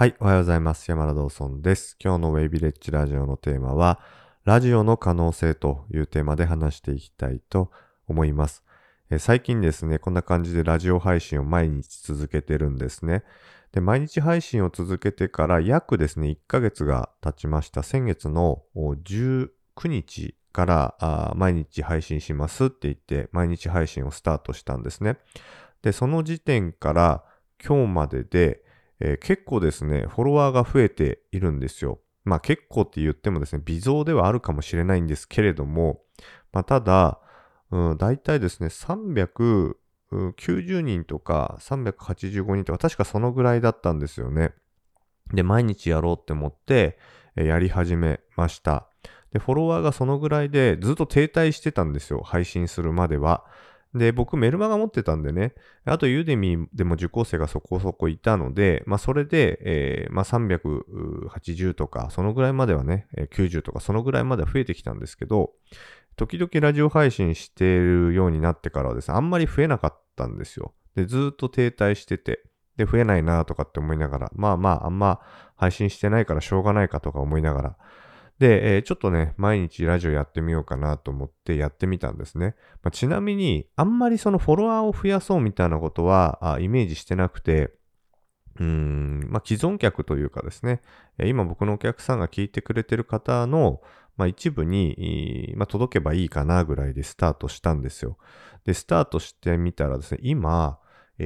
はい、おはようございます。山田道尊です。今日のウェイビレッジラジオのテーマは、ラジオの可能性というテーマで話していきたいと思います。え最近ですね、こんな感じでラジオ配信を毎日続けてるんですね。で、毎日配信を続けてから約ですね、1ヶ月が経ちました。先月の19日から毎日配信しますって言って、毎日配信をスタートしたんですね。で、その時点から今日までで、えー結構ですね、フォロワーが増えているんですよ。まあ結構って言ってもですね、微増ではあるかもしれないんですけれども、まあただ、うん、大体ですね、390人とか385人とか、確かそのぐらいだったんですよね。で、毎日やろうって思って、えーやり始めました。で、フォロワーがそのぐらいでずっと停滞してたんですよ。配信するまでは。で、僕メルマガ持ってたんでね、あとユーデミーでも受講生がそこそこいたので、まあそれで、えーまあ380とか、そのぐらいまではね、90とか、そのぐらいまでは増えてきたんですけど、時々ラジオ配信しているようになってからはですね、あんまり増えなかったんですよ。で、ずっと停滞してて、で、増えないなとかって思いながら、まあまあ、あんま配信してないからしょうがないかとか思いながら、で、えーちょっとね、毎日ラジオやってみようかなと思ってやってみたんですね。まあちなみに、あんまりそのフォロワーを増やそうみたいなことは、あイメージしてなくて、うーん、まあ既存客というかですね、今僕のお客さんが聞いてくれてる方の、まあ一部に、まあ届けばいいかなぐらいでスタートしたんですよ。で、スタートしてみたらですね、今、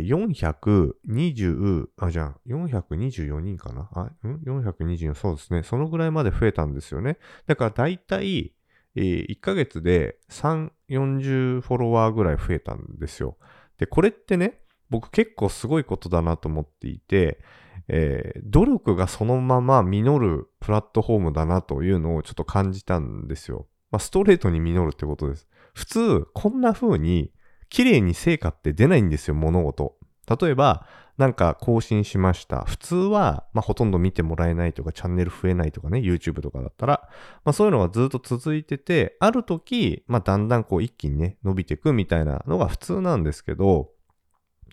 420、あ、じゃあ、424人かな？あ、ん ?424、そうですね。そのぐらいまで増えたんですよね。だから大体、えー1ヶ月で3、40フォロワーぐらい増えたんですよ。で、これってね、僕結構すごいことだなと思っていて、えー努力がそのまま実るプラットフォームだなというのをちょっと感じたんですよ。まあ、ストレートに実るってことです。普通、こんな風に綺麗に成果って出ないんですよ、物事。例えば、なんか更新しました。普通は、まあ、ほとんど見てもらえないとか、チャンネル増えないとかね、YouTube とかだったら、まあ、そういうのがずっと続いてて、ある時、まあ、だんだんこう一気にね、伸びていくみたいなのが普通なんですけど、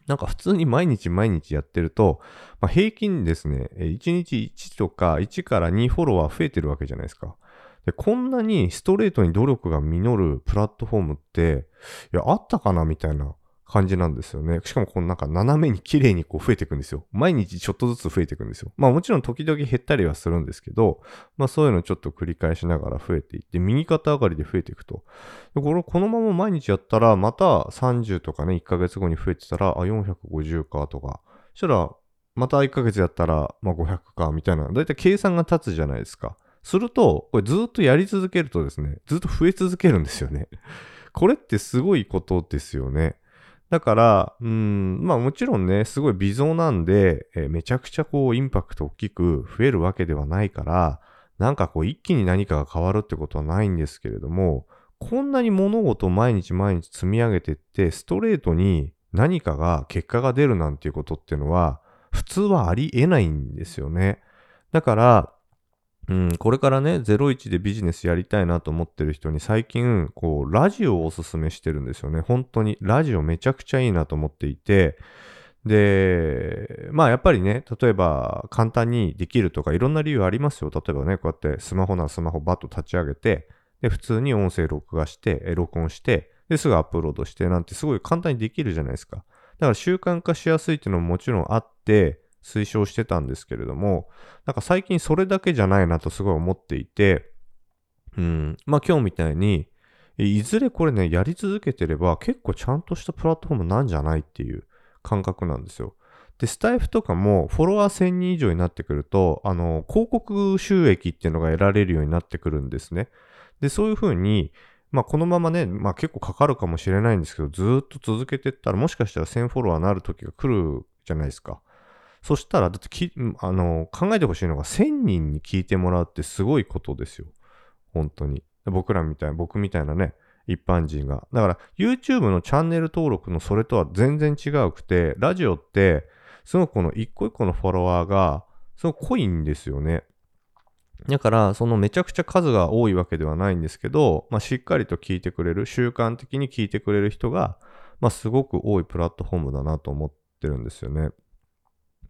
なんか普通に毎日毎日やってると、まあ、平均ですね、1日1とか1から2フォロワー増えてるわけじゃないですか。で、こんなにストレートに努力が実るプラットフォームって、いや、あったかなみたいな感じなんですよね。しかもこのなんか斜めに綺麗にこう増えていくんですよ。毎日ちょっとずつ増えていくんですよ。まあもちろん時々減ったりはするんですけど、まあそういうのちょっと繰り返しながら増えていって、右肩上がりで増えていくと。でこれ、このまま毎日やったら、また30とかね、1ヶ月後に増えてたら、あ、450かとか。そしたら、また1ヶ月やったら、まあ500かみたいな。だいたい計算が立つじゃないですか。すると、これずっとやり続けるとですね、ずっと増え続けるんですよね。これってすごいことですよね。だから、うん、まあもちろんね、すごい微増なんで、えーめちゃくちゃこうインパクト大きく増えるわけではないから、なんかこう一気に何かが変わるってことはないんですけれども、こんなに物事を毎日毎日積み上げてって、ストレートに何かが、結果が出るなんていうことっていうのは、普通はありえないんですよね。だから、うん、これからね、01でビジネスやりたいなと思ってる人に最近、こう、ラジオをおすすめしてるんですよね。本当に。ラジオめちゃくちゃいいなと思っていて、で、まあやっぱりね、例えば簡単にできるとかいろんな理由ありますよ。例えばね、こうやってスマホならスマホバッと立ち上げて、で、普通に音声録画して、録音して、で、すぐアップロードしてなんてすごい簡単にできるじゃないですか。だから習慣化しやすいっていうのももちろんあって、推奨してたんですけれども、なんか最近それだけじゃないなとすごい思っていて、うん、まあ今日みたいに、いずれこれね、やり続けてれば結構ちゃんとしたプラットフォームなんじゃないっていう感覚なんですよ。で、スタイフとかもフォロワー1000人以上になってくると、あの、広告収益っていうのが得られるようになってくるんですね。で、そういうふうに、まあこのままね、まあ結構かかるかもしれないんですけど、ずっと続けてったらもしかしたら1000フォロワーになる時が来るじゃないですか。そしたら、だってき、あの、考えてほしいのが1000人に聞いてもらうってすごいことですよ。本当に。僕らみたいな、僕みたいなね、一般人が。だから YouTube のチャンネル登録のそれとは全然違うくて、ラジオって、すごくこの一個一個のフォロワーが、すごく濃いんですよね。だから、そのめちゃくちゃ数が多いわけではないんですけど、まあ、しっかりと聞いてくれる、習慣的に聞いてくれる人が、まあ、すごく多いプラットフォームだなと思ってるんですよね。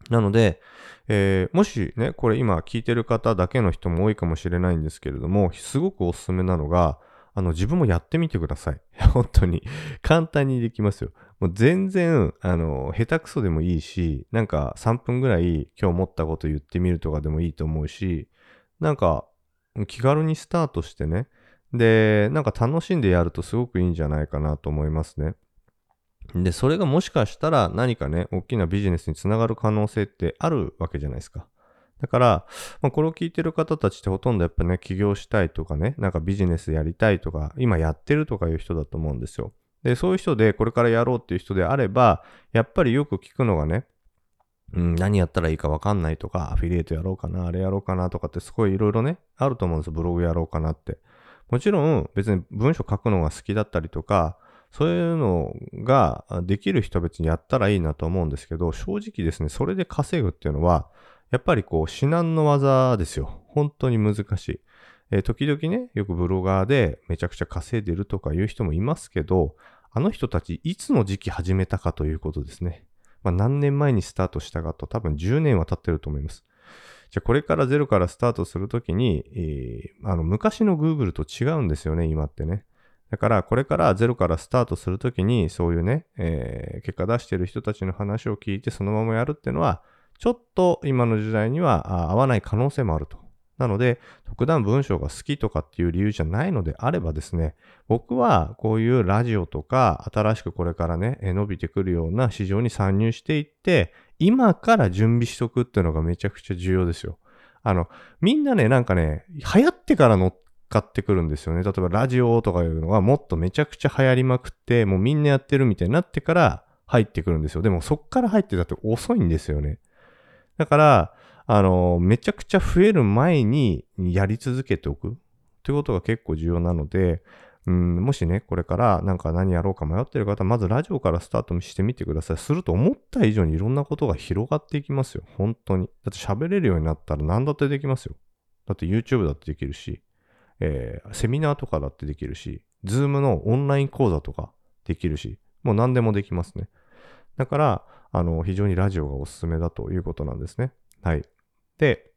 なので、えー、もしね、これ今聞いてる方だけの人も多いかもしれないんですけれども、すごくおすすめなのが、あの、自分もやってみてください。本当に。簡単にできますよ。もう全然、あの、下手くそでもいいし、なんか3分ぐらい今日思ったこと言ってみるとかでもいいと思うし、なんか気軽にスタートしてね、で、なんか楽しんでやるとすごくいいんじゃないかなと思いますね。で、それがもしかしたら何かね、大きなビジネスにつながる可能性ってあるわけじゃないですか。だから、まあ、これを聞いてる方たちってほとんどやっぱね、起業したいとかね、なんかビジネスやりたいとか、今やってるとかいう人だと思うんですよ。で、そういう人でこれからやろうっていう人であれば、やっぱりよく聞くのがね、うん、何やったらいいかわかんないとか、アフィリエイトやろうかな、あれやろうかなとかってすごいいろいろね、あると思うんですよ。ブログやろうかなって。もちろん別に文章書くのが好きだったりとか、そういうのができる人は別にやったらいいなと思うんですけど、正直ですね、それで稼ぐっていうのは、やっぱりこう、至難の技ですよ。本当に難しい。えー、時々ね、よくブロガーでめちゃくちゃ稼いでるとかいう人もいますけど、あの人たちいつの時期始めたかということですね。まあ、何年前にスタートしたかと多分10年は経ってると思います。じゃあこれからゼロからスタートするときに、えー、あの昔の Google と違うんですよね、今ってね。だからこれからゼロからスタートするときにそういうね、えー、結果出してる人たちの話を聞いてそのままやるっていうのは、ちょっと今の時代には合わない可能性もあると。なので、特段文章が好きとかっていう理由じゃないのであればですね、僕はこういうラジオとか、新しくこれからね、伸びてくるような市場に参入していって、今から準備しとくっていうのがめちゃくちゃ重要ですよ。あの、みんなね、なんかね、流行ってから乗っかってくるんですよね。例えばラジオとかいうのがもっとめちゃくちゃ流行りまくって、もうみんなやってるみたいになってから入ってくるんですよ。でもそっから入ってたって遅いんですよね。だから、あの、めちゃくちゃ増える前にやり続けておくということが結構重要なので、うん、もしね、これからなんか何やろうか迷ってる方、まずラジオからスタートしてみてください。すると思った以上にいろんなことが広がっていきますよ。本当に。だって喋れるようになったら何だってできますよ。だって YouTube だってできるし、えー、セミナーとかだってできるし、Zoom のオンライン講座とかできるし、もう何でもできますね。だから、あの、非常にラジオがおすすめだということなんですね。はい。で、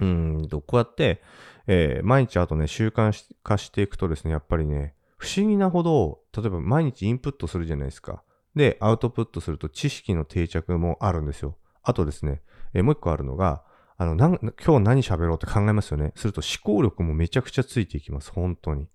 うんと、こうやって、えー、毎日あとね、習慣化していくとですね、やっぱりね、不思議なほど、例えば毎日インプットするじゃないですか。で、アウトプットすると知識の定着もあるんですよ。あとですね、えー、もう一個あるのが、あの、な今日何喋ろうって考えますよね。すると思考力もめちゃくちゃついていきます。本当に。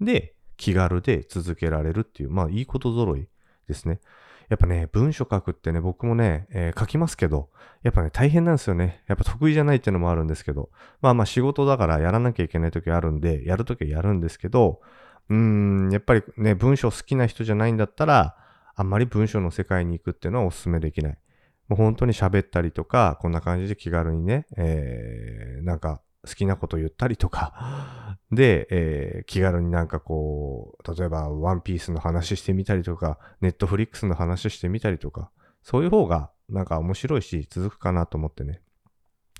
で、気軽で続けられるっていう、まあいいこと揃いですね。やっぱね、文章書くってね、僕もね、えー、書きますけど、やっぱね、大変なんですよね。やっぱ得意じゃないっていうのもあるんですけど、まあまあ仕事だからやらなきゃいけない時あるんで、やる時はやるんですけど、うーん、やっぱりね、文章好きな人じゃないんだったら、あんまり文章の世界に行くっていうのはお勧めできない。もう本当に喋ったりとか、こんな感じで気軽にね、えー、なんか好きなこと言ったりとか、で、えー、気軽になんかこう、例えばワンピースの話してみたりとか、ネットフリックスの話してみたりとか、そういう方がなんか面白いし続くかなと思ってね。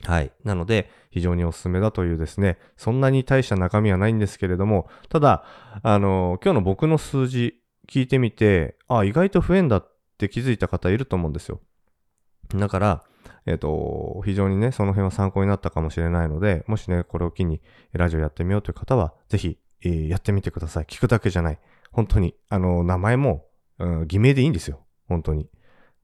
はい。なので、非常におすすめだというですね、そんなに大した中身はないんですけれども、ただ、あの、今日の僕の数字聞いてみて、あ、意外と増えんだって気づいた方いると思うんですよ。だから、えっ、ー、と、非常にね、その辺は参考になったかもしれないので、もしね、これを機にラジオやってみようという方は、ぜひ、えー、やってみてください。聞くだけじゃない。本当に。あの、名前も、うん、偽名でいいんですよ。本当に。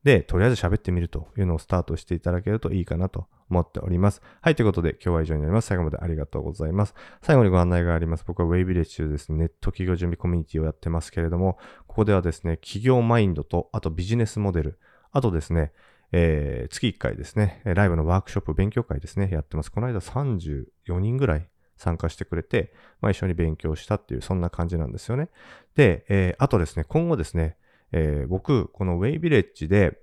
で、とりあえず喋ってみるというのをスタートしていただけるといいかなと思っております。はい、ということで今日は以上になります。最後までありがとうございます。最後にご案内があります。僕は Way ビレッジでですね、ネット企業準備コミュニティをやってますけれども、ここではですね、企業マインドと、あとビジネスモデル、あとですね、えー、月1回ですね、ライブのワークショップ、勉強会ですね、やってます。この間34人ぐらい参加してくれて、まあ、一緒に勉強したっていう、そんな感じなんですよね。で、えー、あとですね、今後ですね、えー、僕、このウェイビレッジで、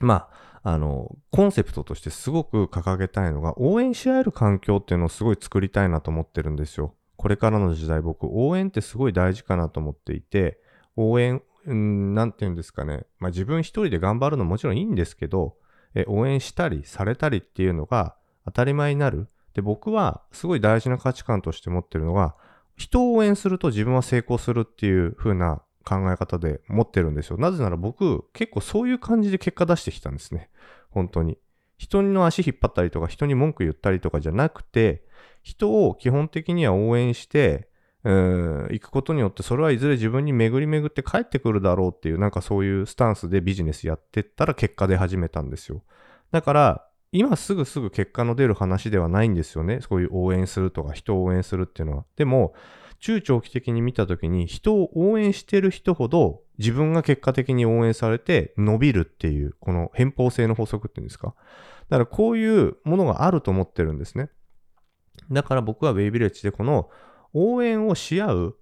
まあ、あの、コンセプトとしてすごく掲げたいのが、応援し合える環境っていうのをすごい作りたいなと思ってるんですよ。これからの時代、僕、応援ってすごい大事かなと思っていて、応援うん、なんて言うんですかね。まあ自分一人で頑張るのもちろんいいんですけど、え応援したりされたりっていうのが当たり前になる。で、僕はすごい大事な価値観として持ってるのが、人を応援すると自分は成功するっていう風な考え方で持ってるんですよ。なぜなら僕、結構そういう感じで結果出してきたんですね。本当に。人の足引っ張ったりとか、人に文句言ったりとかじゃなくて、人を基本的には応援して、行くことによって、それはいずれ自分に巡り巡って帰ってくるだろうっていう、なんかそういうスタンスでビジネスやってったら結果出始めたんですよ。だから、今すぐすぐ結果の出る話ではないんですよね。そういう応援するとか人を応援するっていうのは。でも、中長期的に見たときに人を応援してる人ほど自分が結果的に応援されて伸びるっていう、この偏方性の法則っていうんですか。だからこういうものがあると思ってるんですね。だから僕はウェイビレッジでこの応援をし合う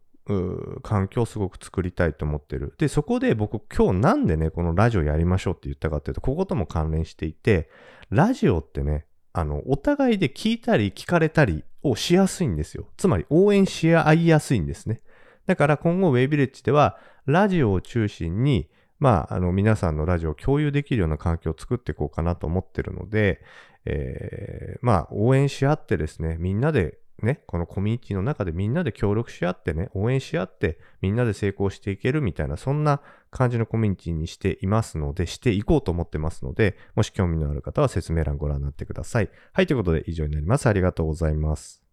環境をすごく作りたいと思ってる。で、そこで僕今日なんでね、このラジオやりましょうって言ったかっていうと、こことも関連していて、ラジオってね、あの、お互いで聞いたり聞かれたりをしやすいんですよ。つまり応援し合いやすいんですね。だから今後ウェイビレッジでは、ラジオを中心に、まあ、あの、皆さんのラジオを共有できるような環境を作っていこうかなと思ってるので、えー、まあ、応援し合ってですね、みんなでね、このコミュニティの中でみんなで協力し合ってね、応援し合って、みんなで成功していけるみたいな、そんな感じのコミュニティにしていますので、していこうと思ってますので、もし興味のある方は説明欄ご覧になってください。はい、ということで以上になります。ありがとうございます。